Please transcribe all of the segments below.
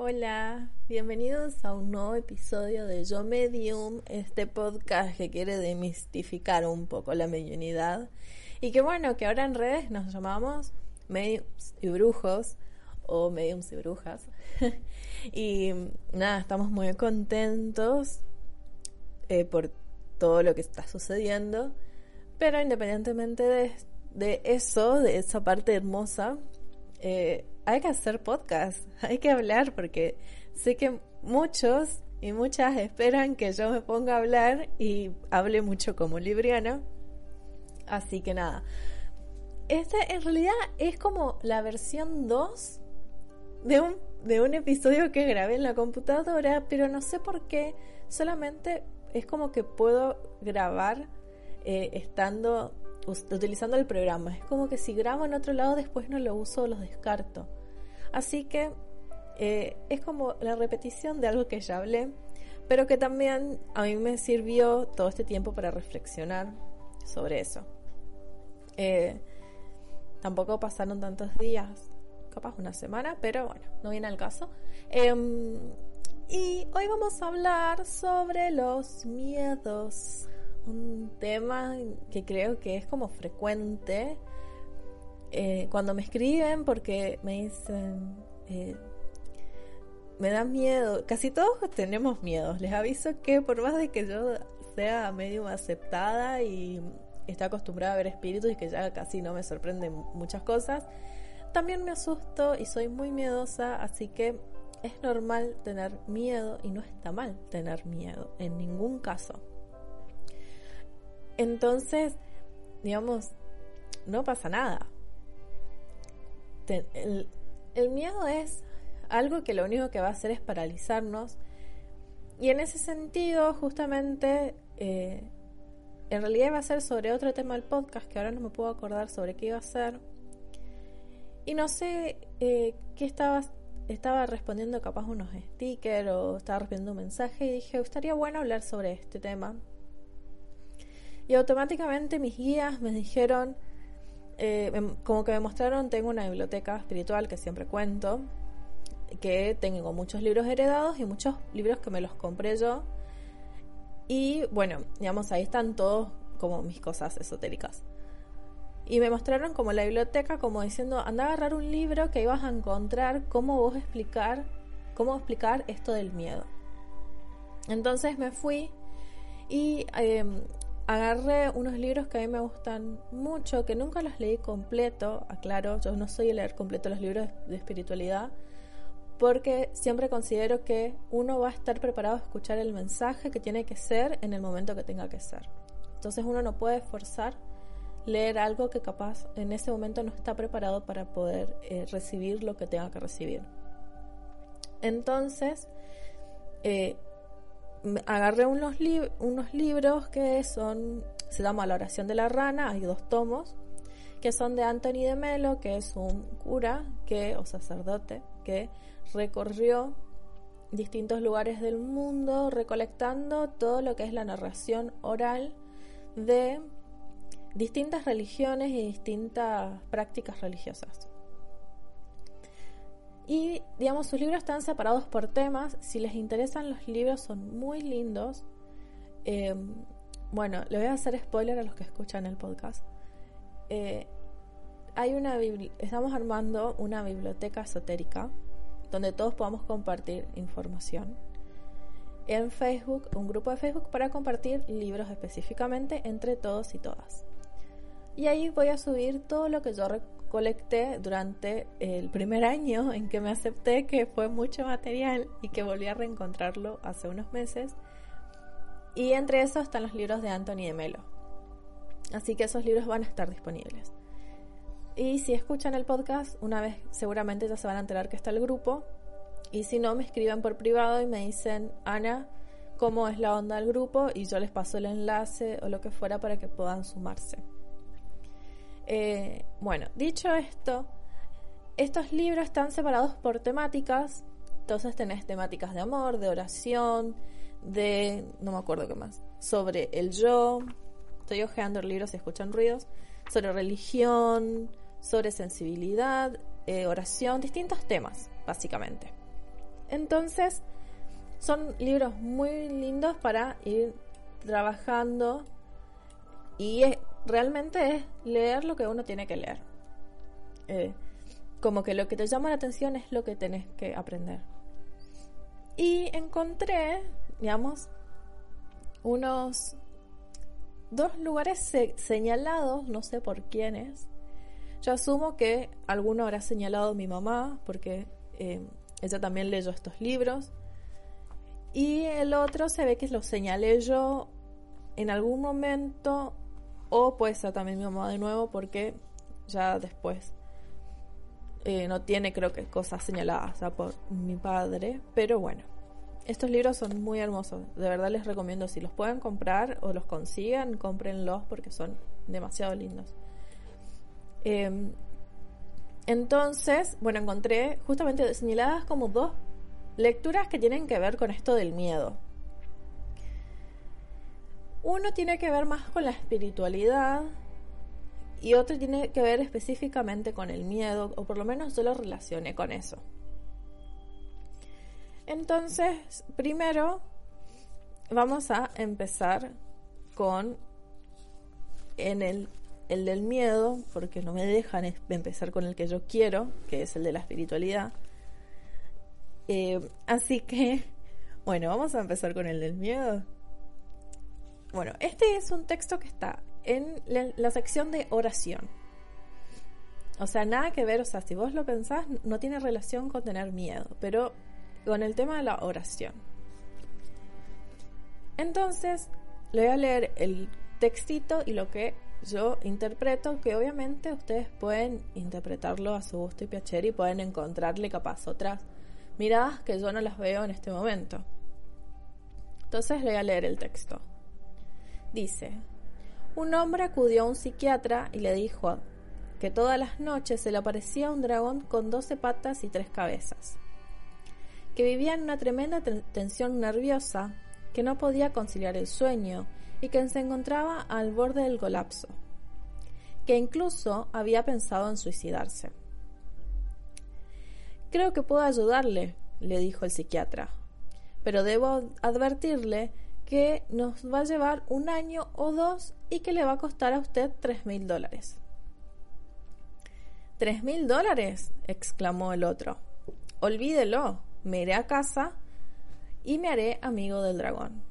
Hola, bienvenidos a un nuevo episodio de Yo Medium, este podcast que quiere demistificar un poco la mediunidad y que bueno, que ahora en redes nos llamamos mediums y brujos o mediums y brujas. y nada, estamos muy contentos eh, por todo lo que está sucediendo, pero independientemente de, de eso, de esa parte hermosa, eh, hay que hacer podcast, hay que hablar porque sé que muchos y muchas esperan que yo me ponga a hablar y hable mucho como libriana. Así que nada. Este en realidad es como la versión 2 de un, de un episodio que grabé en la computadora, pero no sé por qué. Solamente es como que puedo grabar eh, estando utilizando el programa. Es como que si grabo en otro lado después no lo uso o los descarto. Así que eh, es como la repetición de algo que ya hablé, pero que también a mí me sirvió todo este tiempo para reflexionar sobre eso. Eh, tampoco pasaron tantos días, capaz una semana, pero bueno, no viene al caso. Em, y hoy vamos a hablar sobre los miedos, un tema que creo que es como frecuente eh, cuando me escriben porque me dicen, eh, me da miedo, casi todos tenemos miedos, les aviso que por más de que yo sea medio aceptada y esté acostumbrada a ver espíritus y que ya casi no me sorprenden muchas cosas, también me asusto y soy muy miedosa, así que es normal tener miedo y no está mal tener miedo en ningún caso. Entonces, digamos, no pasa nada el, miedo es algo que lo único que va a hacer es paralizarnos. Y en ese sentido, justamente, eh, en realidad iba a ser sobre otro tema del podcast, que ahora no me puedo acordar sobre qué iba a ser. Y no sé eh, qué estaba, estaba respondiendo capaz unos stickers o estaba respondiendo un mensaje y dije, estaría bueno hablar sobre este tema. Y automáticamente mis guías me dijeron, eh, como que me mostraron, tengo una biblioteca espiritual que siempre cuento, que tengo muchos libros heredados y muchos libros que me los compré yo. Y bueno, digamos, ahí están todos como mis cosas esotéricas. Y me mostraron como la biblioteca, como diciendo, anda a agarrar un libro que ibas a encontrar cómo vos explicar, cómo explicar esto del miedo. Entonces me fui y em, agarré unos libros que a mí me gustan mucho, que nunca los leí completo, aclaro, yo no soy el leer completo los libros de espiritualidad, porque siempre considero que uno va a estar preparado a escuchar el mensaje que tiene que ser en el momento que tenga que ser. Entonces uno no puede forzar leer algo que capaz en ese momento no está preparado para poder eh, recibir lo que tenga que recibir. Entonces, eh, agarré unos, unos libros que son, se llama La oración de la rana, hay dos tomos, que son de Anthony de Melo, que es un cura que, o sacerdote que recorrió distintos lugares del mundo recolectando todo lo que es la narración oral de distintas religiones y distintas prácticas religiosas. Y, digamos, sus libros están separados por temas. Si les interesan los libros, son muy lindos. Em, bueno, le voy a hacer spoiler a los que escuchan el podcast. Eh, hay una estamos armando una biblioteca esotérica donde todos podamos compartir información. En Facebook, un grupo de Facebook para compartir libros específicamente entre todos y todas. Y ahí voy a subir todo lo que yo colecté durante el primer año en que me acepté, que fue mucho material y que volví a reencontrarlo hace unos meses. Y entre esos están los libros de Anthony de Melo. Así que esos libros van a estar disponibles. Y si escuchan el podcast, una vez seguramente ya se van a enterar que está el grupo. Y si no, me escriben por privado y me dicen, Ana, cómo es la onda del grupo y yo les paso el enlace o lo que fuera para que puedan sumarse. Eh, bueno, dicho esto, estos libros están separados por temáticas. Entonces tenés temáticas de amor, de oración, de... no me acuerdo qué más. Sobre el yo. Estoy hojeando el libro si escuchan ruidos. Sobre religión, sobre sensibilidad, eh, oración, distintos temas, básicamente. Entonces, son libros muy lindos para ir trabajando y realmente es leer lo que uno tiene que leer. Eh, como que lo que te llama la atención es lo que tenés que aprender. Y encontré, digamos, unos dos lugares señalados, no sé por quiénes. Yo asumo que alguno habrá señalado mi mamá, porque eh, ella también leyó estos libros. Y el otro se ve que lo señalé yo en algún momento, o puede ser también mi mamá de nuevo, porque ya después eh, no tiene, creo que, cosas señaladas por mi padre. Pero bueno, estos libros son muy hermosos. De verdad les recomiendo, si los pueden comprar o los consigan, cómprenlos porque son demasiado lindos. Em, entonces, bueno, encontré justamente señaladas como dos lecturas que tienen que ver con esto del miedo. Uno tiene que ver más con la espiritualidad y otro tiene que ver específicamente con el miedo, o por lo menos yo lo relacioné con eso. Entonces, primero vamos a empezar con en el, el del miedo, porque no me dejan empezar con el que yo quiero, que es el de la espiritualidad. Eh, así que, bueno, vamos a empezar con el del miedo. Bueno, este es un texto que está en la, sección de oración. O sea, nada que ver, o sea, si vos lo pensás, no tiene relación con tener miedo, pero con el tema de la oración. Entonces, le voy a leer el textito y lo que yo interpreto, que obviamente ustedes pueden interpretarlo a su gusto y piacere y pueden encontrarle capaz otras miradas que yo no las veo en este momento. Entonces le voy a leer el texto. Dice, un hombre acudió a un psiquiatra y le dijo que todas las noches se le aparecía un dragón con doce patas y tres cabezas, que vivía en una tremenda tensión nerviosa, que no podía conciliar el sueño y que se encontraba al borde del colapso, que incluso había pensado en suicidarse. Creo que puedo ayudarle, le dijo el psiquiatra, pero debo advertirle que nos va a llevar un año o dos y que le va a costar a usted tres mil dólares. ¿Tres mil dólares? exclamó el otro. Olvídelo, me iré a casa y me haré amigo del dragón.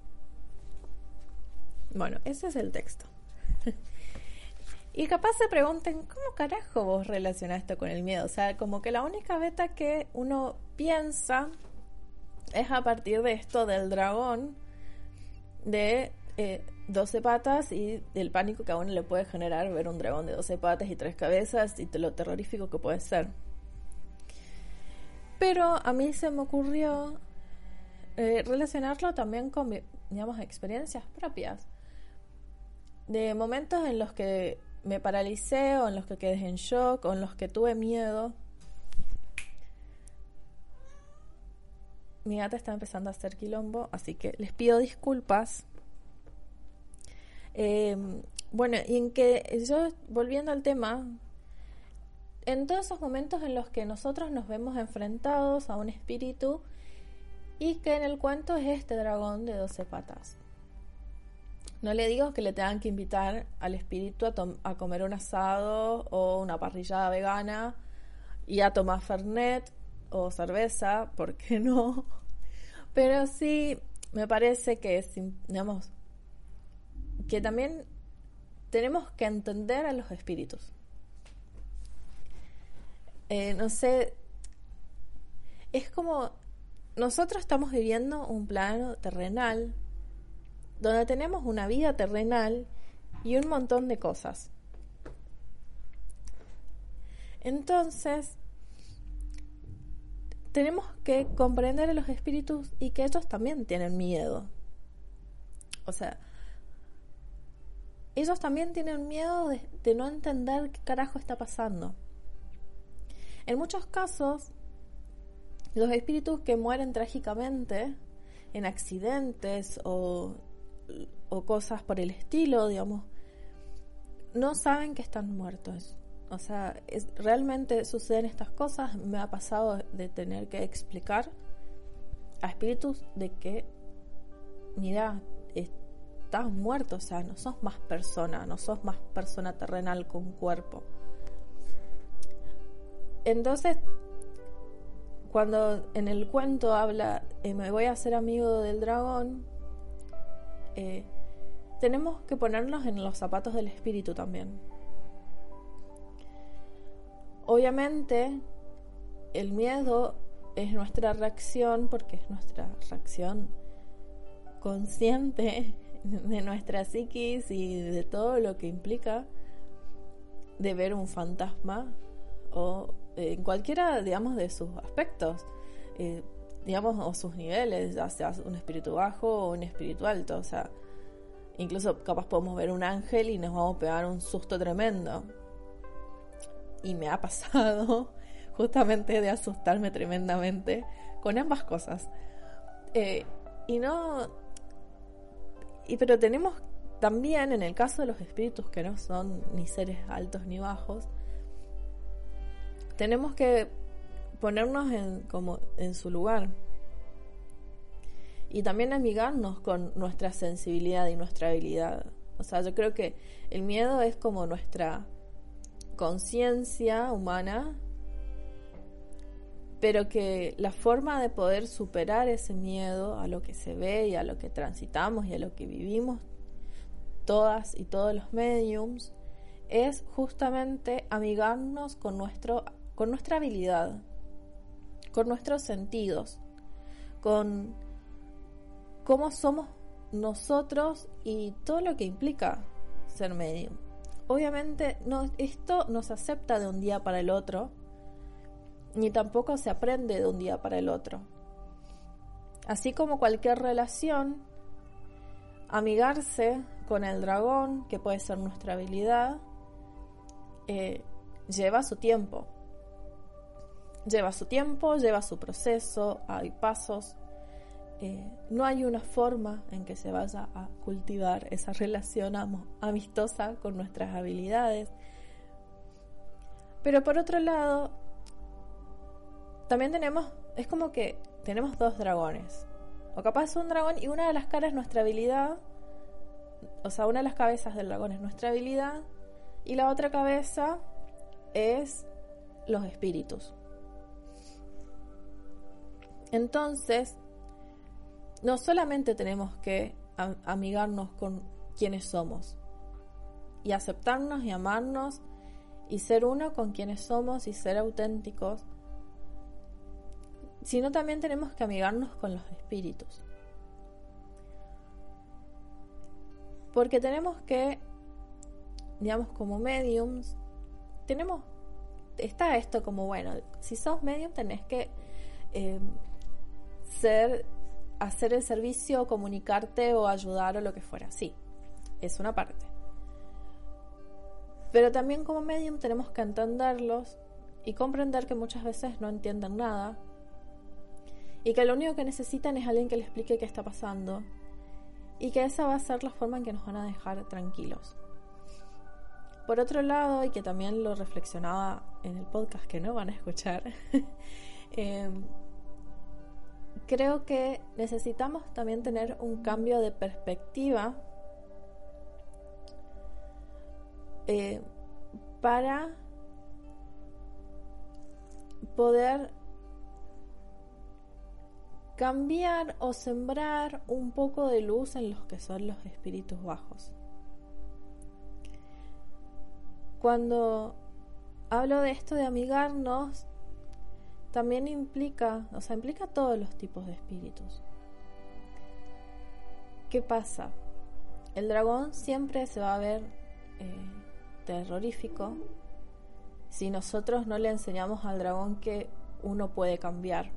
Bueno, ese es el texto. y capaz se pregunten, ¿cómo carajo vos relacionás esto con el miedo? O sea, como que la única beta que uno piensa es a partir de esto del dragón de eh, 12 patas y del pánico que a uno le puede generar ver un dragón de 12 patas y tres cabezas y lo terrorífico que puede ser. Pero a mí se me ocurrió eh, relacionarlo también con, digamos, experiencias propias. De momentos en los que me paralicé o en los que quedé en shock o en los que tuve miedo. Mi gata está empezando a hacer quilombo, así que les pido disculpas Em, bueno, y en que yo, volviendo al tema, en todos esos momentos en los que nosotros nos vemos enfrentados a un espíritu y que en el cuento es este dragón de 12 patas. No le digo que le tengan que invitar al espíritu a, a comer un asado o una parrillada vegana y a tomar fernet o cerveza, ¿por qué no? Pero sí me parece que, digamos, que también tenemos que entender a los espíritus. Eh, no sé, es como nosotros estamos viviendo un plano terrenal donde tenemos una vida terrenal y un montón de cosas. Entonces, tenemos que comprender a los espíritus y que ellos también tienen miedo. O sea, ellos también tienen miedo de, no entender qué carajo está pasando. En muchos casos, los espíritus que mueren trágicamente en accidentes o, o, cosas por el estilo, digamos, no saben que están muertos. O sea, realmente suceden estas cosas. Me ha pasado de tener que explicar a espíritus de que, mira, estás muerto, o sea, no sos más persona, no sos más persona terrenal con cuerpo. Entonces, cuando en el cuento habla, eh, me voy a hacer amigo del dragón, eh, tenemos que ponernos en los zapatos del espíritu también. Obviamente, el miedo es nuestra reacción, porque es nuestra reacción consciente de nuestra psiquis y de todo lo que implica de ver un fantasma o eh, en cualquiera, digamos, de sus aspectos, eh, digamos, o sus niveles, ya sea un espíritu bajo o un espíritu alto, o sea, incluso capaz podemos ver un ángel y nos vamos a pegar un susto tremendo. Y me ha pasado justamente de asustarme tremendamente con ambas cosas. Eh, y no y pero tenemos también, en el caso de los espíritus que no son ni seres altos ni bajos, tenemos que ponernos en, como en su lugar. Y también amigarnos con nuestra sensibilidad y nuestra habilidad. O sea, yo creo que el miedo es como nuestra conciencia humana, pero que la forma de poder superar ese miedo a lo que se ve y a lo que transitamos y a lo que vivimos todas y todos los mediums es justamente amigarnos con nuestro con nuestra habilidad, con nuestros sentidos, con cómo somos nosotros y todo lo que implica ser medium. Obviamente no, esto no se acepta de un día para el otro, ni tampoco se aprende de un día para el otro. Así como cualquier relación, amigarse con el dragón, que puede ser nuestra habilidad, eh, lleva su tiempo. Lleva su tiempo, lleva su proceso, hay pasos. Eh, no hay una forma en que se vaya a cultivar esa relación amistosa con nuestras habilidades. Pero por otro lado, también tenemos, es como que tenemos dos dragones. O capaz un dragón y una de las caras es nuestra habilidad. O sea, una de las cabezas del dragón es nuestra habilidad. Y la otra cabeza es los espíritus. Entonces, no solamente tenemos que amigarnos con quienes somos y aceptarnos y amarnos y ser uno con quienes somos y ser auténticos, sino también tenemos que amigarnos con los espíritus. Porque tenemos que, digamos, como mediums, tenemos, está esto como, bueno, si sos medium tenés que eh, ser, hacer el servicio, comunicarte o ayudar o lo que fuera. Sí, es una parte. Pero también como medium tenemos que entenderlos y comprender que muchas veces no entienden nada y que lo único que necesitan es alguien que les explique qué está pasando y que esa va a ser la forma en que nos van a dejar tranquilos. Por otro lado, y que también lo reflexionaba en el podcast que no van a escuchar, em, creo que necesitamos también tener un cambio de perspectiva eh, para poder cambiar o sembrar un poco de luz en los que son los espíritus bajos. Cuando hablo de esto de amigarnos, también implica, o sea, implica todos los tipos de espíritus. ¿Qué pasa? El dragón siempre se va a ver eh, terrorífico si nosotros no le enseñamos al dragón que uno puede cambiar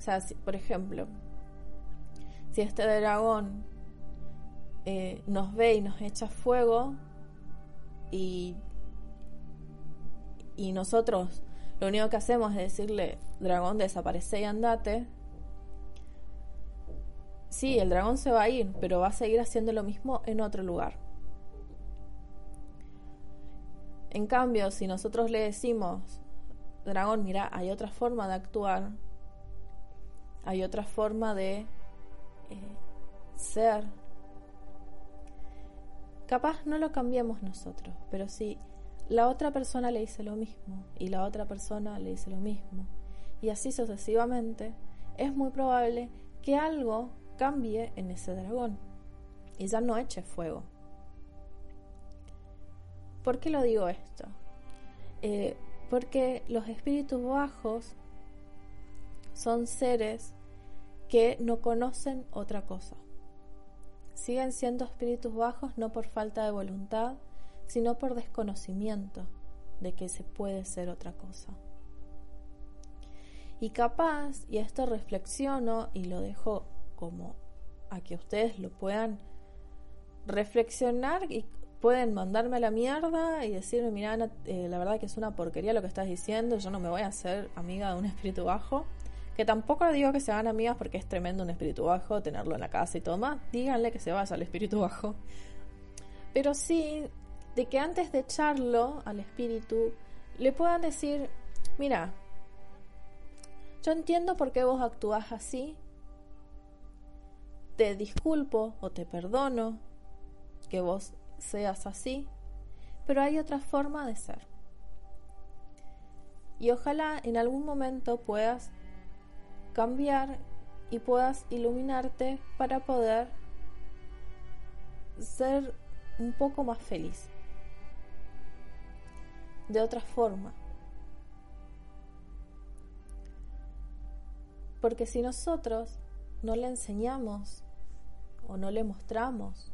o sea, por ejemplo, si este dragón eh, nos ve y nos echa fuego y, y nosotros lo único que hacemos es decirle, dragón, desaparece y andate, sí, el dragón se va a ir, pero va a seguir haciendo lo mismo en otro lugar. En cambio, si nosotros le decimos, dragón, mira, hay otra forma de actuar, hay otra forma de eh, ser. Capaz no lo cambiemos nosotros, pero si la otra persona le dice lo mismo y la otra persona le dice lo mismo y así sucesivamente, es muy probable que algo cambie en ese dragón y ya no eche fuego. ¿Por qué lo digo esto? Eh, porque los espíritus bajos son seres que no conocen otra cosa. Siguen siendo espíritus bajos no por falta de voluntad, sino por desconocimiento de que se puede ser otra cosa. Y capaz, y esto reflexiono y lo dejo como a que ustedes lo puedan reflexionar y pueden mandarme a la mierda y decirme, mira, eh, la verdad que es una porquería lo que estás diciendo, yo no me voy a hacer amiga de un espíritu bajo. Que tampoco digo que se hagan amigas porque es tremendo un espíritu bajo, tenerlo en la casa y todo más. Díganle que se vaya al espíritu bajo. Pero sí, de que antes de echarlo al espíritu, le puedan decir, mira, yo entiendo por qué vos actúas así. Te disculpo o te perdono que vos seas así, pero hay otra forma de ser. Y ojalá en algún momento puedas cambiar y puedas iluminarte para poder ser un poco más feliz. De otra forma. Porque si nosotros no le enseñamos o no le mostramos,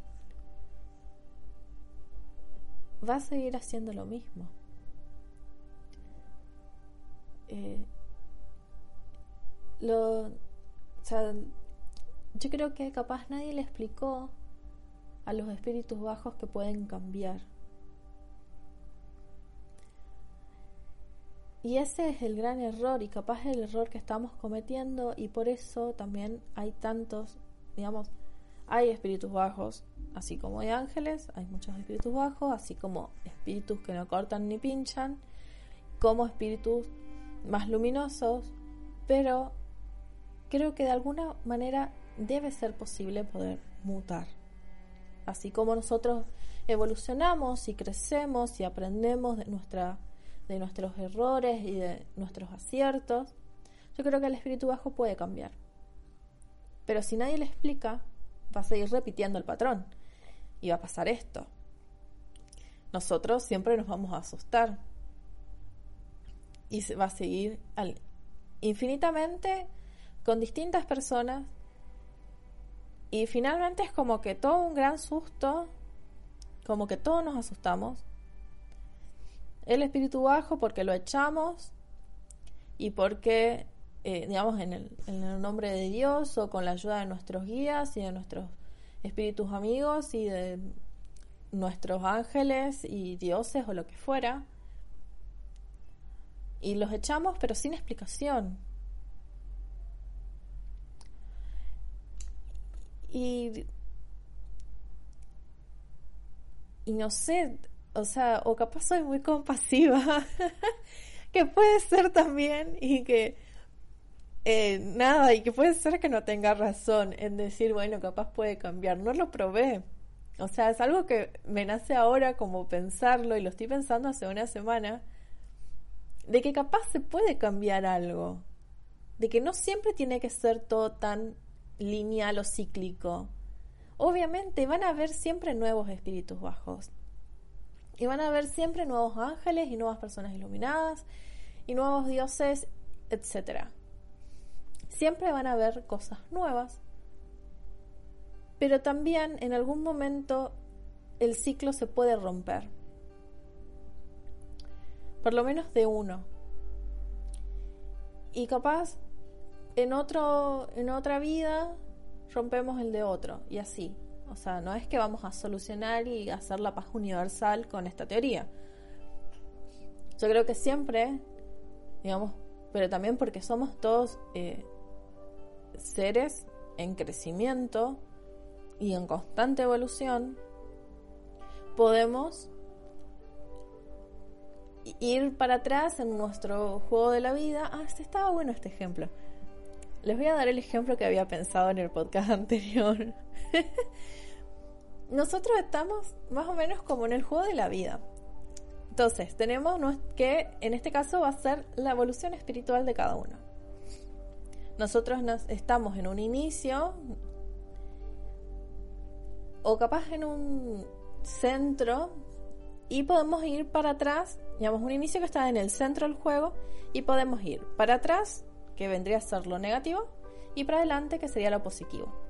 va a seguir haciendo lo mismo. Eh, lo, yo creo que capaz nadie le explicó a los espíritus bajos que pueden cambiar. Y ese es el gran error y capaz el error que estamos cometiendo y por eso también hay tantos, digamos, hay espíritus bajos, así como hay ángeles, hay muchos espíritus bajos, así como espíritus que no cortan ni pinchan, como espíritus más luminosos, pero creo que de alguna manera debe ser posible poder mutar. Así como nosotros evolucionamos y crecemos y aprendemos de nuestra de nuestros errores y de nuestros aciertos, yo creo que el espíritu bajo puede cambiar. Pero si nadie le explica, va a seguir repitiendo el patrón y va a pasar esto. Nosotros siempre nos vamos a asustar y va a seguir infinitamente con distintas personas y finalmente es como que todo un gran susto, como que todos nos asustamos el espíritu bajo porque lo echamos y porque, eh, digamos, en el, en el nombre de Dios o con la ayuda de nuestros guías y de nuestros espíritus amigos y de nuestros ángeles y dioses o lo que fuera. Y los echamos pero sin explicación. Y, y no sé, o sea, o capaz soy muy compasiva, que puede ser también y que eh, nada, y que puede ser que no tenga razón en decir, bueno, capaz puede cambiar, no lo probé. O sea, es algo que me nace ahora como pensarlo y lo estoy pensando hace una semana, de que capaz se puede cambiar algo, de que no siempre tiene que ser todo tan lineal o cíclico. Obviamente van a haber siempre nuevos espíritus bajos, y van a haber siempre nuevos ángeles y nuevas personas iluminadas y nuevos dioses, etc. Siempre van a haber cosas nuevas. Pero también en algún momento el ciclo se puede romper. Por lo menos de uno. Y capaz en otro en otra vida rompemos el de otro y así. O sea, no es que vamos a solucionar y hacer la paz universal con esta teoría. Yo creo que siempre, digamos, pero también porque somos todos eh, seres en crecimiento y en constante evolución, podemos ir para atrás en nuestro juego de la vida. Ah, este estaba bueno este ejemplo. les voy a dar el ejemplo que había pensado en el podcast anterior. Nosotros estamos más o menos como en el juego de la vida. Entonces, tenemos que, en este caso, va a ser la evolución espiritual de cada uno. Nosotros nos, estamos en un inicio, o capaz en un centro, y podemos ir para atrás, digamos, un inicio que está en el centro del juego, y podemos ir para atrás que vendría a ser lo negativo, y para adelante, que sería lo positivo.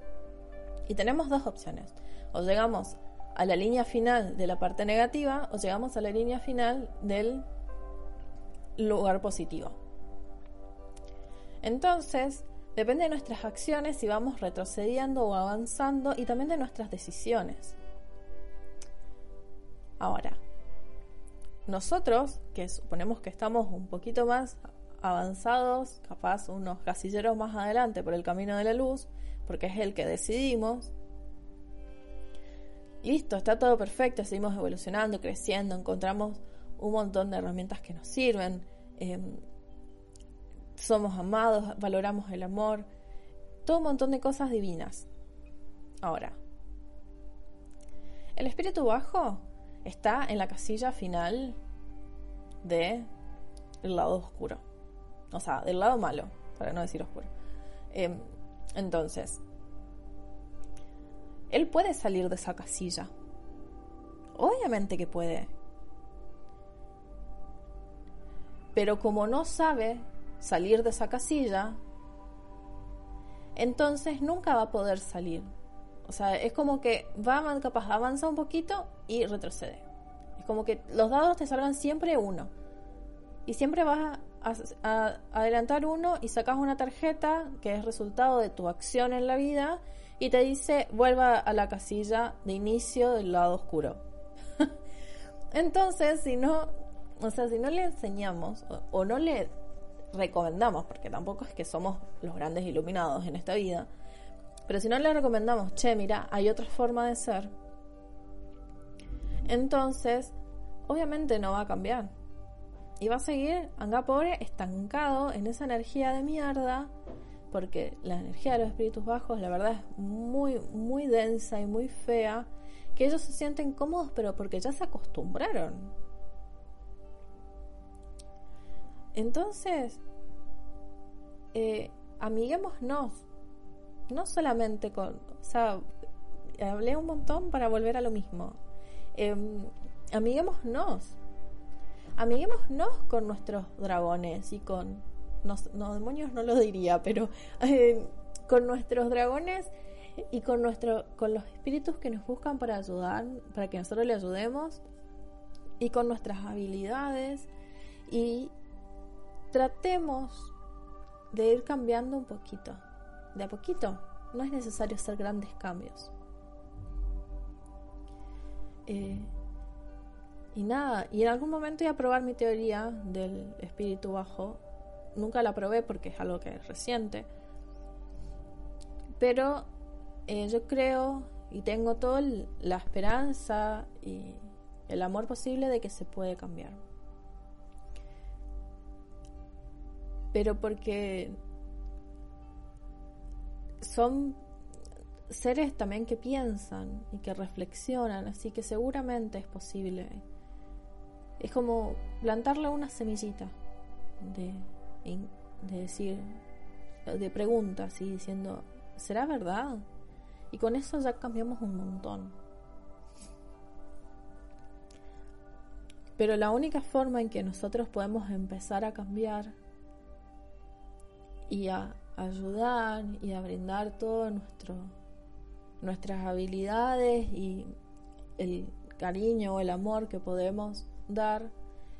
Y tenemos dos opciones. O llegamos a la línea final de la parte negativa o llegamos a la línea final del lugar positivo. Entonces, depende de nuestras acciones si vamos retrocediendo o avanzando y también de nuestras decisiones. Ahora, nosotros, que suponemos que estamos un poquito más avanzados, capaz unos casilleros más adelante por el camino de la luz, porque es el que decidimos. Listo, está todo perfecto, seguimos evolucionando, creciendo, encontramos un montón de herramientas que nos sirven, em, somos amados, valoramos el amor, todo un montón de cosas divinas. Ahora, el espíritu bajo está en la casilla final de el lado oscuro. O sea, del lado malo, para no decir oscuro. Em, entonces, él puede salir de esa casilla. Obviamente que puede. Pero como no sabe salir de esa casilla, entonces nunca va a poder salir. O sea, es como que va capaz, avanza un poquito y retrocede. Es como que los dados te salgan siempre uno. Y siempre vas a, adelantar uno y sacas una tarjeta que es resultado de tu acción en la vida y te dice vuelva a la casilla de inicio del lado oscuro. Entonces, si no, o sea, si no le enseñamos o, no le recomendamos, porque tampoco es que somos los grandes iluminados en esta vida, pero si no le recomendamos, che, mira, hay otra forma de ser, entonces, obviamente no va a cambiar. Y va a seguir, anga pobre, estancado en esa energía de mierda, porque la energía de los espíritus bajos, la verdad, es muy, muy densa y muy fea, que ellos se sienten cómodos, pero porque ya se acostumbraron. Entonces, eh, amiguémonos, no solamente con, o sea, hablé un montón para volver a lo mismo. Eh, amiguémonos amiguémonos con nuestros dragones y con. No, demonios no lo diría, pero eh, con nuestros dragones y con, nuestro, con los espíritus que nos buscan para ayudar, para que nosotros le ayudemos, y con nuestras habilidades, y tratemos de ir cambiando un poquito, de a poquito. No es necesario hacer grandes cambios. Eh, y nada, y en algún momento iba a probar mi teoría del espíritu bajo. Nunca la probé porque es algo que es reciente. Pero eh, yo creo y tengo toda la esperanza y el amor posible de que se puede cambiar. Pero porque son seres también que piensan y que reflexionan, así que seguramente es posible es como plantarle una semillita de, de decir, de preguntas y diciendo, ¿será verdad? Y con eso ya cambiamos un montón. Pero la única forma en que nosotros podemos empezar a cambiar y a ayudar y a brindar todo nuestro nuestras habilidades y el cariño o el amor que podemos dar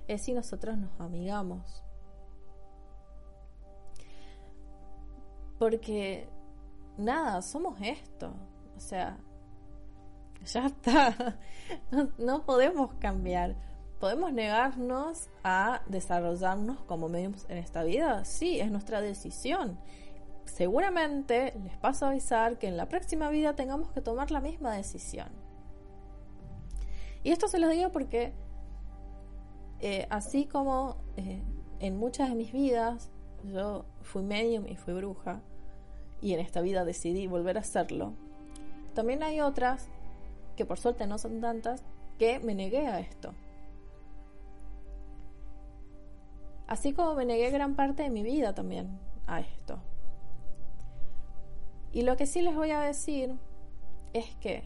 es si nosotros nos amigamos. Porque nada, somos esto. O sea, ya está. No, podemos cambiar. ¿Podemos negarnos a desarrollarnos como medios en esta vida? Sí, es nuestra decisión. Seguramente les paso a avisar que en la próxima vida tengamos que tomar la misma decisión. Y esto se lo digo porque eh, así como eh, en muchas de mis vidas yo fui medium y fui bruja, y en esta vida decidí volver a hacerlo, también hay otras, que por suerte no son tantas, que me negué a esto. Así como me negué gran parte de mi vida también a esto. Y lo que sí les voy a decir es que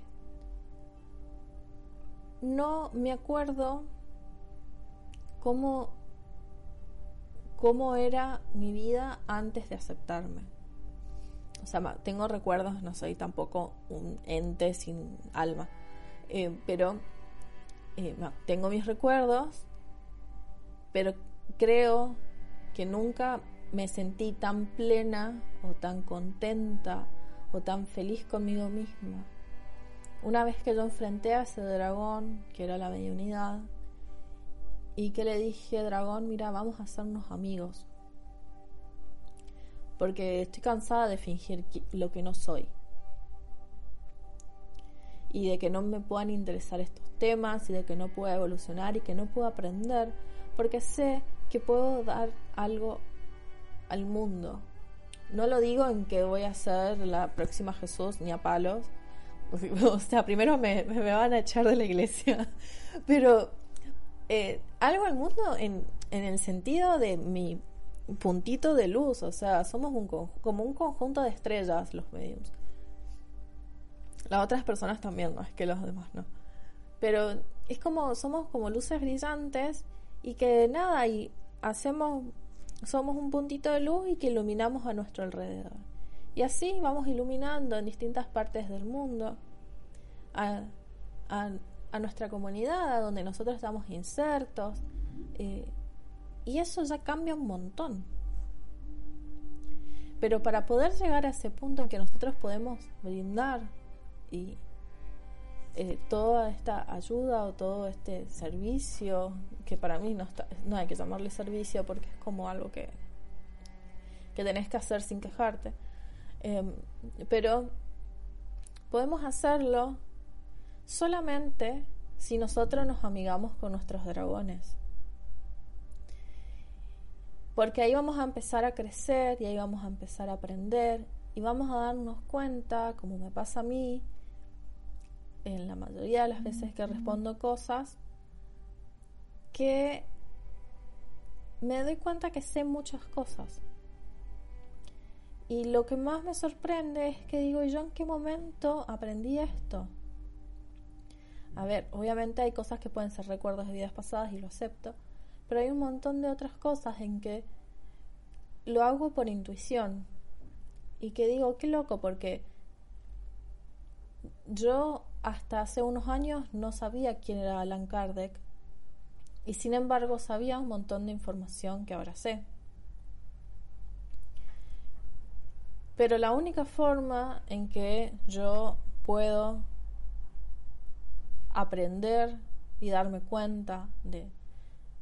no me acuerdo cómo, cómo era mi vida antes de aceptarme. O sea, tengo recuerdos, no soy tampoco un ente sin alma, eh, pero eh, tengo mis recuerdos, pero creo que nunca me sentí tan plena o tan contenta o tan feliz conmigo misma. Una vez que yo enfrenté a ese dragón, que era la mediunidad, y que le dije, dragón, mira, vamos a hacernos amigos. Porque estoy cansada de fingir lo que no soy. Y de que no me puedan interesar estos temas y de que no pueda evolucionar y que no pueda aprender. Porque sé que puedo dar algo al mundo. No lo digo en que voy a ser la próxima Jesús ni a palos. O sea, primero me, van a echar de la iglesia. Pero eh, algo al mundo en, en el sentido de mi puntito de luz. O sea, somos un, como un conjunto de estrellas los mediums. Las otras personas también, no es que los demás no. Pero es como, somos como luces brillantes y que nada, y hacemos somos un puntito de luz y que iluminamos a nuestro alrededor. Y así vamos iluminando en distintas partes del mundo a, nuestra comunidad, a donde nosotros estamos insertos. Eh, y eso ya cambia un montón. Pero para poder llegar a ese punto en que nosotros podemos brindar y eh, toda esta ayuda o todo este servicio, que para mí no, está, no hay que llamarle servicio porque es como algo que, que tenés que hacer sin quejarte, em, pero podemos hacerlo solamente si nosotros nos amigamos con nuestros dragones. Porque ahí vamos a empezar a crecer y ahí vamos a empezar a aprender y vamos a darnos cuenta, como me pasa a mí, en la mayoría de las veces que respondo cosas que me doy cuenta que sé muchas cosas. Y lo que más me sorprende es que digo, ¿yo en qué momento aprendí esto? A ver, obviamente hay cosas que pueden ser recuerdos de vidas pasadas y lo acepto, pero hay un montón de otras cosas en que lo hago por intuición y que digo, qué loco, porque yo hasta hace unos años no sabía quién era Alan Kardec y sin embargo sabía un montón de información que ahora sé. Pero la única forma en que yo puedo aprender y darme cuenta de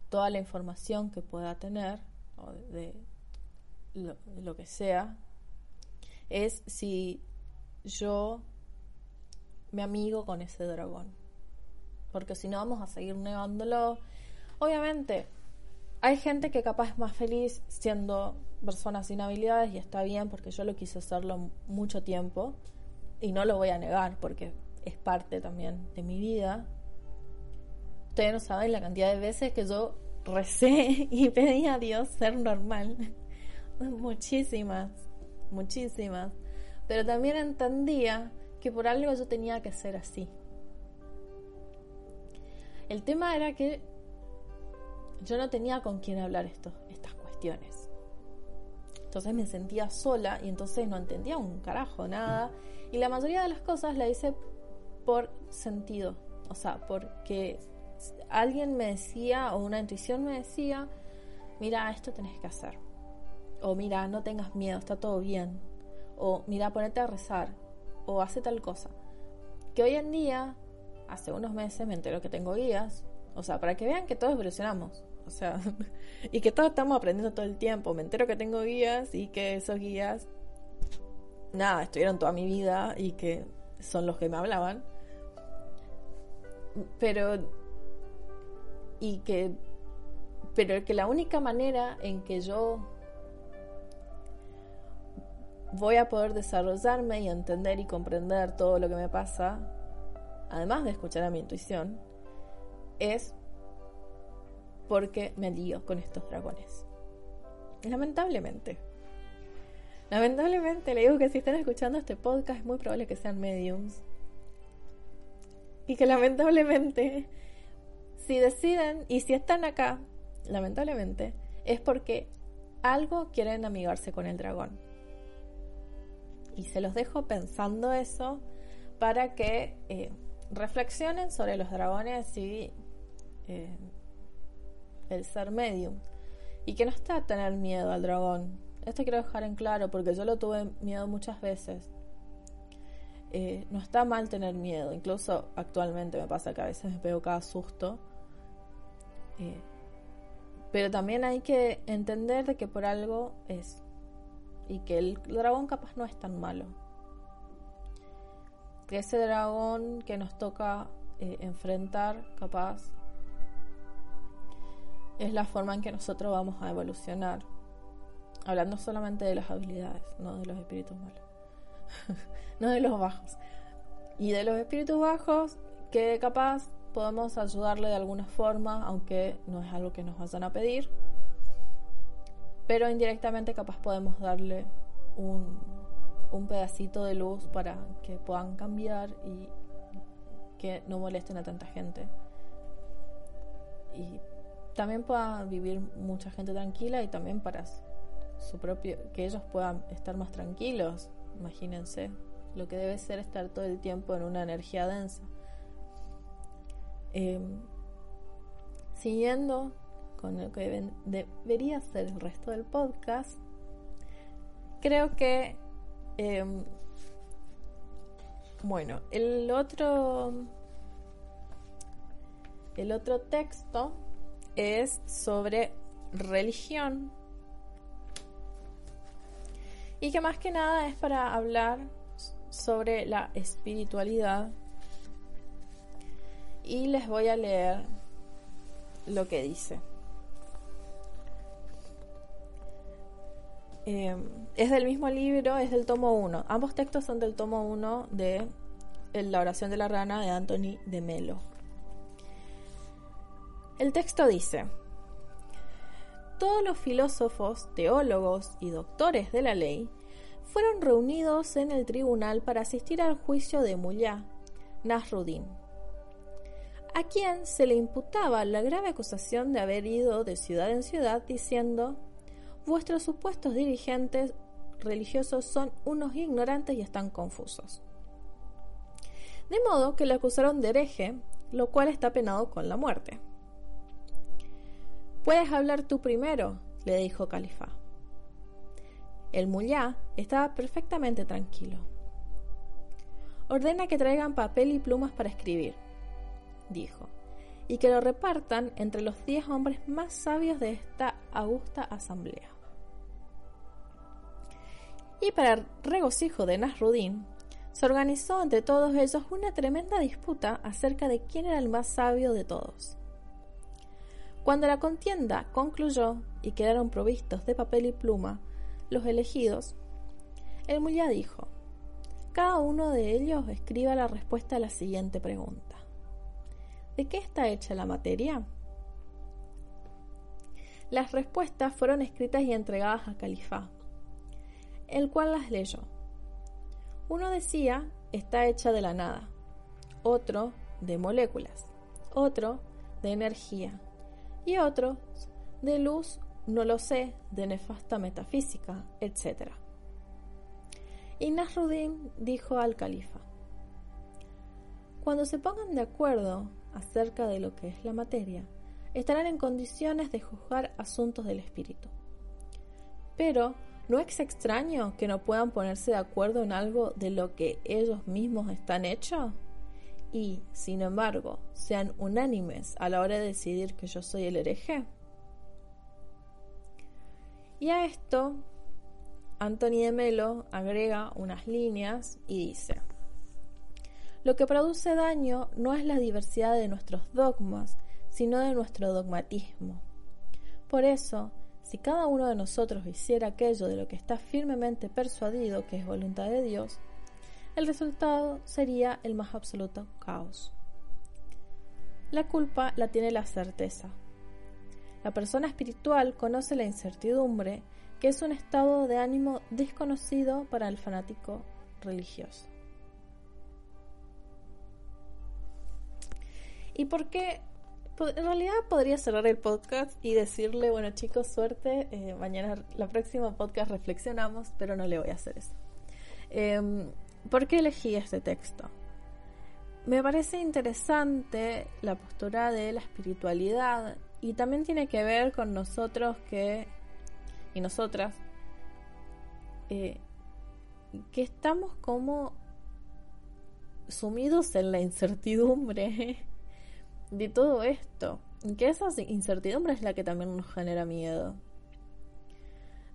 toda la información que pueda tener o de, lo, que sea es si yo me amigo con ese dragón. Porque si no vamos a seguir negándolo. Obviamente, hay gente que capaz es más feliz siendo personas sin habilidades y está bien porque yo lo quise hacerlo mucho tiempo y no lo voy a negar porque es parte también de mi vida. Ustedes no saben la cantidad de veces que yo recé y pedí a Dios ser normal. muchísimas, muchísimas. Pero también entendía que por algo yo tenía que ser así. El tema era que yo no tenía con quién hablar estas cuestiones. Entonces me sentía sola y entonces no entendía un carajo, nada. Y la mayoría de las cosas la hice por sentido. O sea, porque alguien me decía o una intuición me decía, mira, esto tenés que hacer. O mira, no tengas miedo, está todo bien. O mira, ponete a rezar o hace tal cosa. Que hoy en día, hace unos meses me entero que tengo guías, o sea, para que vean que todos evolucionamos, o sea, y que todos estamos aprendiendo todo el tiempo. Me entero que tengo guías y que esos guías, nada, estuvieron toda mi vida y que son los que me hablaban. Pero, y que, pero que la única manera en que yo voy a poder desarrollarme y entender y comprender todo lo que me pasa, además de escuchar a mi intuición, es porque me lío con estos dragones. Lamentablemente. Lamentablemente le digo que si están escuchando este podcast es muy probable que sean mediums. Y que lamentablemente, si deciden y si están acá, lamentablemente, es porque algo quieren amigarse con el dragón. Y se los dejo pensando eso para que eh, reflexionen sobre los dragones y eh, el ser medium. Y que no está tener miedo al dragón. Esto quiero dejar en claro porque yo lo tuve miedo muchas veces. Eh, no está mal tener miedo. Incluso actualmente me pasa que a veces me pego cada susto. pero también hay que entender de que por algo es y que el dragón capaz no es tan malo. Que ese dragón que nos toca eh, enfrentar capaz es la forma en que nosotros vamos a evolucionar. Hablando solamente de las habilidades, no de los espíritus malos. no de los bajos. Y de los espíritus bajos que capaz podemos ayudarle de alguna forma, aunque no es algo que nos vayan a pedir pero indirectamente capaz podemos darle un, pedacito de luz para que puedan cambiar y que no molesten a tanta gente. Y también pueda vivir mucha gente tranquila y también para su propio que ellos puedan estar más tranquilos. Imagínense lo que debe ser estar todo el tiempo en una energía densa. Em, siguiendo con lo que debería ser el resto del podcast, creo que, em, bueno, el otro, el otro texto es sobre religión y que más que nada es para hablar sobre la espiritualidad y les voy a leer lo que dice. Eh, es del mismo libro, es del tomo 1. Ambos textos son del tomo 1 de La oración de la rana de Anthony de Melo. El texto dice, todos los filósofos, teólogos y doctores de la ley fueron reunidos en el tribunal para asistir al juicio de Mullah Nasruddin, a quien se le imputaba la grave acusación de haber ido de ciudad en ciudad diciendo vuestros supuestos dirigentes religiosos son unos ignorantes y están confusos. De modo que le acusaron de hereje, lo cual está penado con la muerte. Puedes hablar tú primero, le dijo Califa. El mullá estaba perfectamente tranquilo. Ordena que traigan papel y plumas para escribir, dijo, y que lo repartan entre los diez hombres más sabios de esta augusta asamblea. Y para regocijo de Nasruddin, se organizó entre todos ellos una tremenda disputa acerca de quién era el más sabio de todos. Cuando la contienda concluyó y quedaron provistos de papel y pluma los elegidos, el mulla dijo, cada uno de ellos escriba la respuesta a la siguiente pregunta. ¿De qué está hecha la materia? Las respuestas fueron escritas y entregadas a Califá, el cual las leyó. Uno decía, está hecha de la nada, otro de moléculas, otro de energía y otro de luz, no lo sé, de nefasta metafísica, etc. Y Nasruddin dijo al califa, cuando se pongan de acuerdo acerca de lo que es la materia, estarán en condiciones de juzgar asuntos del espíritu. Pero ¿No es extraño que no puedan ponerse de acuerdo en algo de lo que ellos mismos están hechos? Y, sin embargo, sean unánimes a la hora de decidir que yo soy el hereje. Y a esto, Anthony de Melo agrega unas líneas y dice, lo que produce daño no es la diversidad de nuestros dogmas, sino de nuestro dogmatismo. Por eso, si cada uno de nosotros hiciera aquello de lo que está firmemente persuadido que es voluntad de Dios, el resultado sería el más absoluto caos. La culpa la tiene la certeza. La persona espiritual conoce la incertidumbre, que es un estado de ánimo desconocido para el fanático religioso. ¿Y por qué? En realidad podría cerrar el podcast y decirle, bueno chicos, suerte, eh, mañana, la próxima podcast reflexionamos, pero no le voy a hacer eso. Em, ¿Por qué elegí este texto? Me parece interesante la postura de la espiritualidad y también tiene que ver con nosotros que y nosotras eh, que estamos como sumidos en la incertidumbre de todo esto, que esa incertidumbre es la que también nos genera miedo.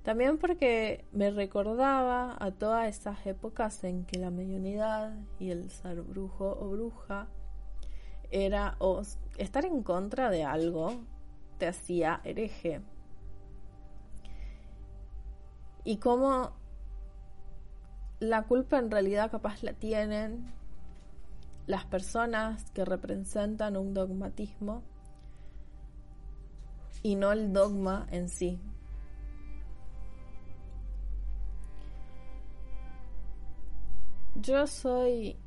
También porque me recordaba a todas esas épocas en que la mediunidad y el ser brujo o bruja era o estar en contra de algo te hacía hereje. Y cómo la culpa en realidad capaz la tienen las personas que representan un dogmatismo y no el dogma en sí. Yo soy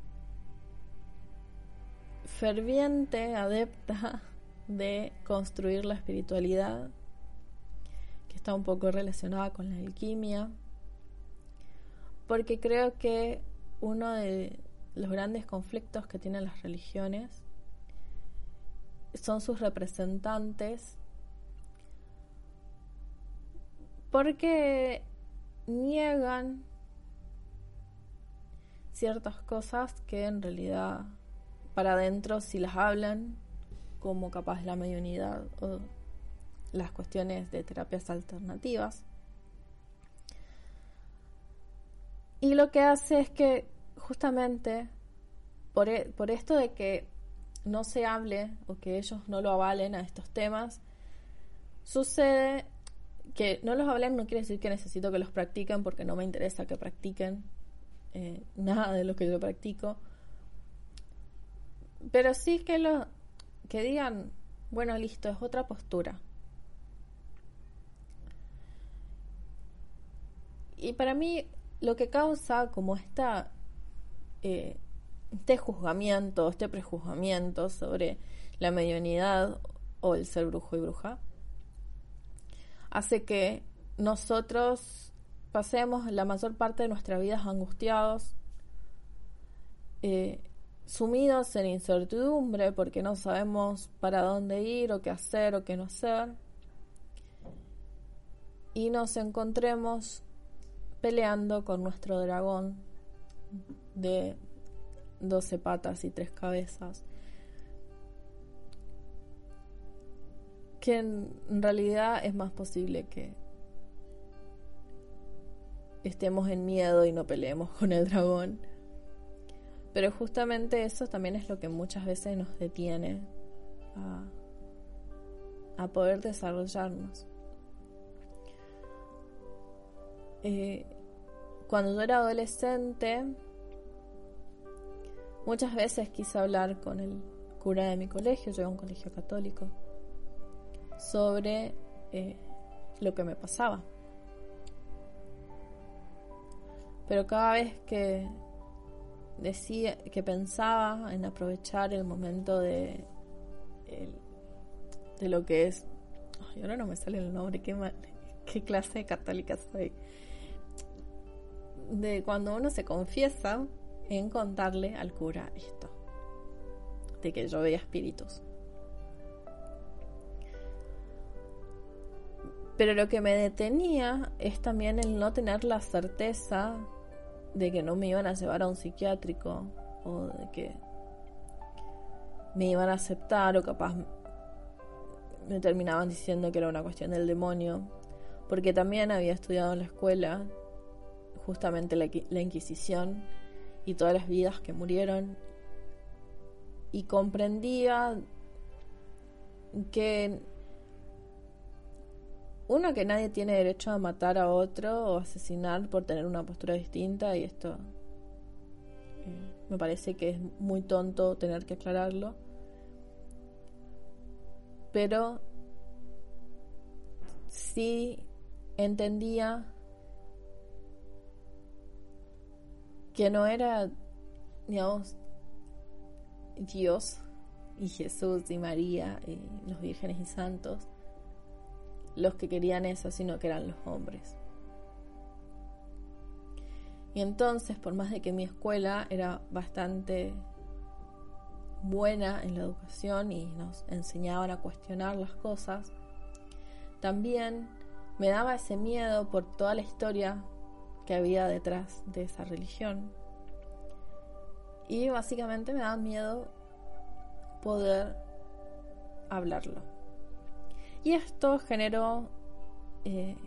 ferviente adepta de construir la espiritualidad, que está un poco relacionada con la alquimia, porque creo que uno de los grandes conflictos que tienen las religiones son sus representantes, porque niegan ciertas cosas que en realidad para adentro si las hablan, como capaz la mediunidad o las cuestiones de terapias alternativas. Y lo que hace es que justamente por, e, por esto de que no se hable o que ellos no lo avalen a estos temas, sucede que no los hablen no quiere decir que necesito que los practiquen porque no me interesa que practiquen eh, nada de lo que yo practico. Pero sí que lo que digan, bueno, listo, es otra postura. Y para mí lo que causa como esta eh, este juzgamiento, este prejuzgamiento sobre la mediunidad o el ser brujo y bruja, hace que nosotros pasemos la mayor parte de nuestra vida angustiados, eh, sumidos en incertidumbre porque no sabemos para dónde ir o qué hacer o qué no hacer, y nos encontremos peleando con nuestro dragón de 12 patas y tres cabezas. Que en realidad es más posible que estemos en miedo y no peleemos con el dragón. Pero justamente eso también es lo que muchas veces nos detiene a, poder desarrollarnos. Eh, cuando yo era adolescente, muchas veces quise hablar con el cura de mi colegio, yo a un colegio católico, sobre eh, lo que me pasaba. Pero cada vez que decía, que pensaba en aprovechar el momento de, de lo que es, ay, ahora no me sale el nombre, qué, qué clase de católica soy, de cuando uno se confiesa en contarle al cura esto, de que yo veía espíritus. Pero lo que me detenía es también el no tener la certeza de que no me iban a llevar a un psiquiátrico o de que me iban a aceptar o capaz me terminaban diciendo que era una cuestión del demonio, porque también había estudiado en la escuela justamente la, la Inquisición y todas las vidas que murieron. Y comprendía que uno que nadie tiene derecho a matar a otro o asesinar por tener una postura distinta y esto eh, me parece que es muy tonto tener que aclararlo. Pero sí entendía que no era, digamos, Dios y Jesús y María y los vírgenes y santos los que querían eso, sino que eran los hombres. Y entonces, por más de que mi escuela era bastante buena en la educación y nos enseñaban a cuestionar las cosas, también me daba ese miedo por toda la historia que había detrás de esa religión. Y básicamente me daba miedo poder hablarlo. Y esto generó eh,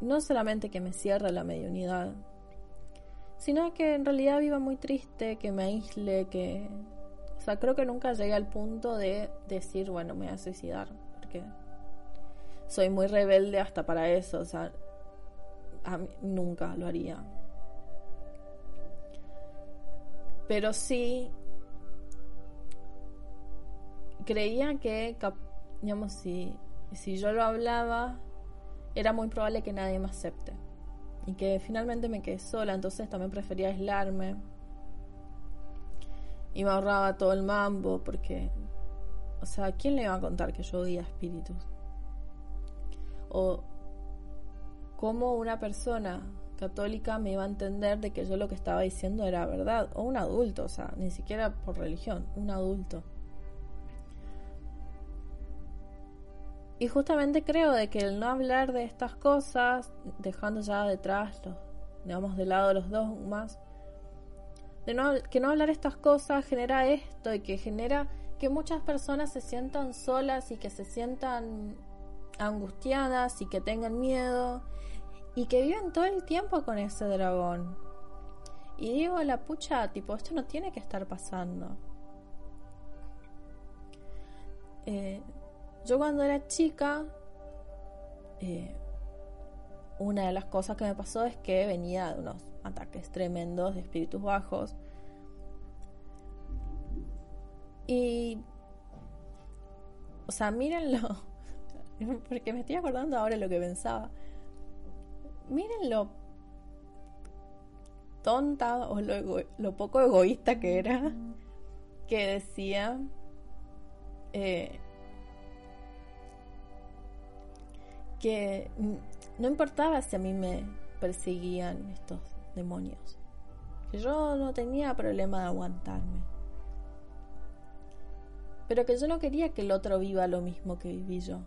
no solamente que me cierre la mediunidad, sino que en realidad viva muy triste, que me aísle, que... O sea, creo que nunca llegué al punto de decir, bueno, me voy a suicidar, porque soy muy rebelde hasta para eso, o sea, nunca lo haría. Pero sí creía que, digamos, si si yo lo hablaba, era muy probable que nadie me acepte. Y que finalmente me quedé sola, entonces también prefería aislarme. Y me ahorraba todo el mambo, porque, o sea, ¿quién le iba a contar que yo oía espíritus? O cómo una persona católica me iba a entender de que yo lo que estaba diciendo era verdad, o un adulto, o sea, ni siquiera por religión, un adulto. Y justamente creo de que el no hablar de estas cosas, dejando ya detrás los, digamos, de lado los dogmas, de no, que no hablar estas cosas genera esto y que genera que muchas personas se sientan solas y que se sientan angustiadas y que tengan miedo y que viven todo el tiempo con ese dragón. Y digo, la pucha, tipo, esto no tiene que estar pasando. Eh, yo cuando era chica, eh, una de las cosas que me pasó es que venía de unos ataques tremendos de espíritus bajos. Y, o sea, mírenlo, porque me estoy acordando ahora lo que pensaba. Mírenlo tonta o lo, lo poco egoísta que era, que decía, eh, que no importaba si a mí me perseguían estos demonios, que yo no tenía problema de aguantarme, pero que yo no quería que el otro viva lo mismo que viví yo.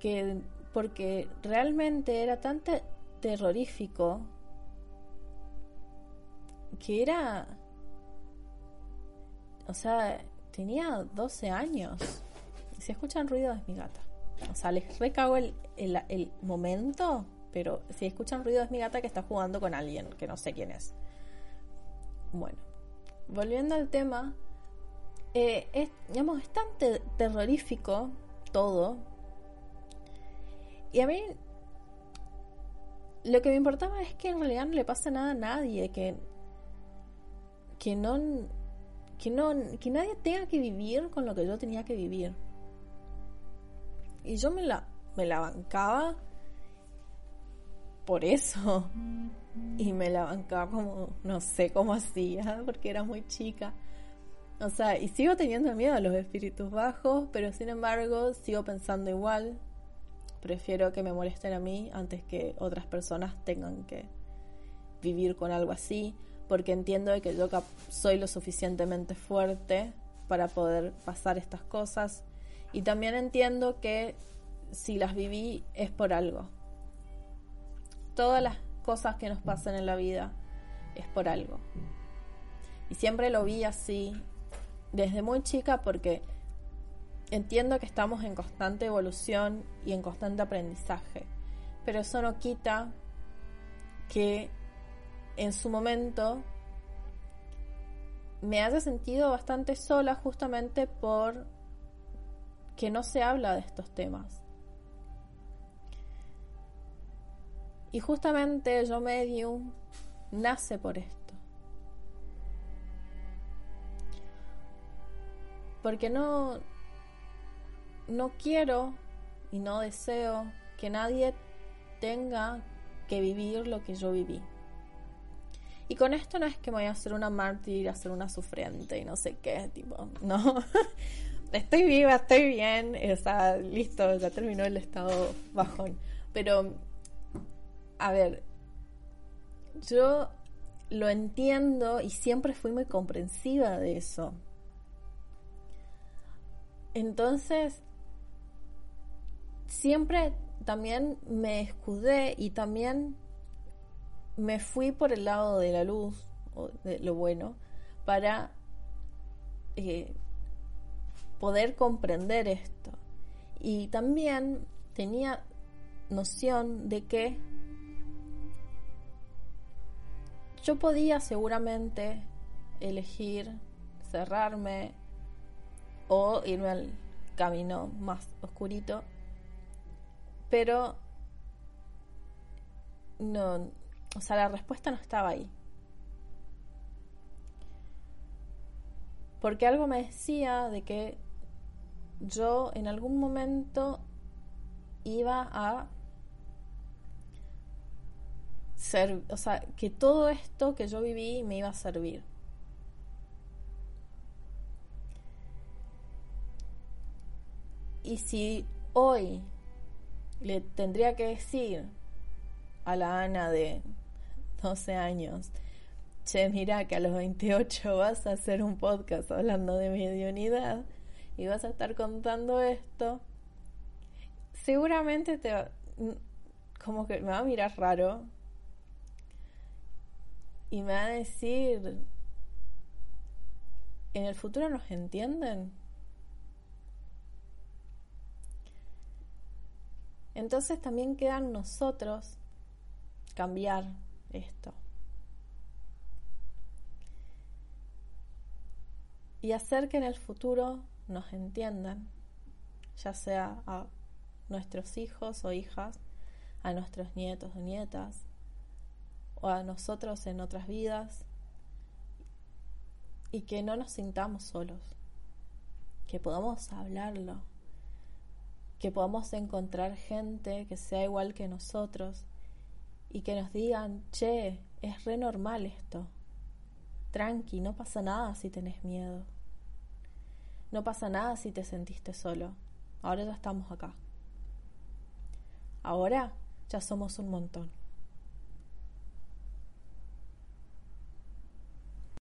Que porque realmente era tan terrorífico que era o sea, tenía 12 años si escuchan ruido es mi gata. O sea, les recago el, el, momento, pero si escuchan ruido es mi gata que está jugando con alguien que no sé quién es. Bueno, volviendo al tema, eh, es, digamos, es tan terrorífico todo. Y a mí lo que me importaba es que en realidad no le pasa nada a nadie, que, que no, que no, que nadie tenga que vivir con lo que yo tenía que vivir. Y yo me la, me la bancaba por eso. Y me la bancaba como, no sé cómo hacía, porque era muy chica. O sea, y sigo teniendo miedo a los espíritus bajos, pero sin embargo sigo pensando igual. Prefiero que me molesten a mí antes que otras personas tengan que vivir con algo así, porque entiendo que yo soy lo suficientemente fuerte para poder pasar estas cosas y también entiendo que si las viví es por algo. Todas las cosas que nos pasan en la vida es por algo. Y siempre lo vi así desde muy chica porque entiendo que estamos en constante evolución y en constante aprendizaje. Pero eso no quita que en su momento me haya sentido bastante sola justamente por que no se habla de estos temas. Y justamente Yo Medium nace por esto. Porque no, no quiero y no deseo que nadie tenga que vivir lo que yo viví. Y con esto no es que me voy a hacer una mártir, a hacer una sufriente y no sé qué, tipo, no. estoy viva, estoy bien, está listo, ya terminó el estado bajón. Pero, a ver, yo lo entiendo y siempre fui muy comprensiva de eso. Entonces, siempre también me escudé y también me fui por el lado de la luz, o de lo bueno, para eh, poder comprender esto. Y también tenía noción de que yo podía seguramente elegir cerrarme o irme al camino más oscurito, pero no, o sea, la respuesta no estaba ahí. Porque algo me decía de que yo en algún momento iba a ser, o sea, que todo esto que yo viví me iba a servir. Y si hoy le tendría que decir a la Ana de 12 años, che, mira que a los 28 vas a hacer un podcast hablando de mediunidad y vas a estar contando esto, seguramente te va, como que me va a mirar raro y me va a decir, ¿en el futuro nos entienden? Entonces también quedan nosotros cambiar esto. Y hacer que en el futuro nos entiendan, ya sea a nuestros hijos o hijas, a nuestros nietos o nietas, o a nosotros en otras vidas, y que no nos sintamos solos, que podamos hablarlo, que podamos encontrar gente que sea igual que nosotros y que nos digan, che, es re normal esto. Tranqui, no pasa nada si tenés miedo. No pasa nada si te sentiste solo. Ahora ya estamos acá. Ahora ya somos un montón.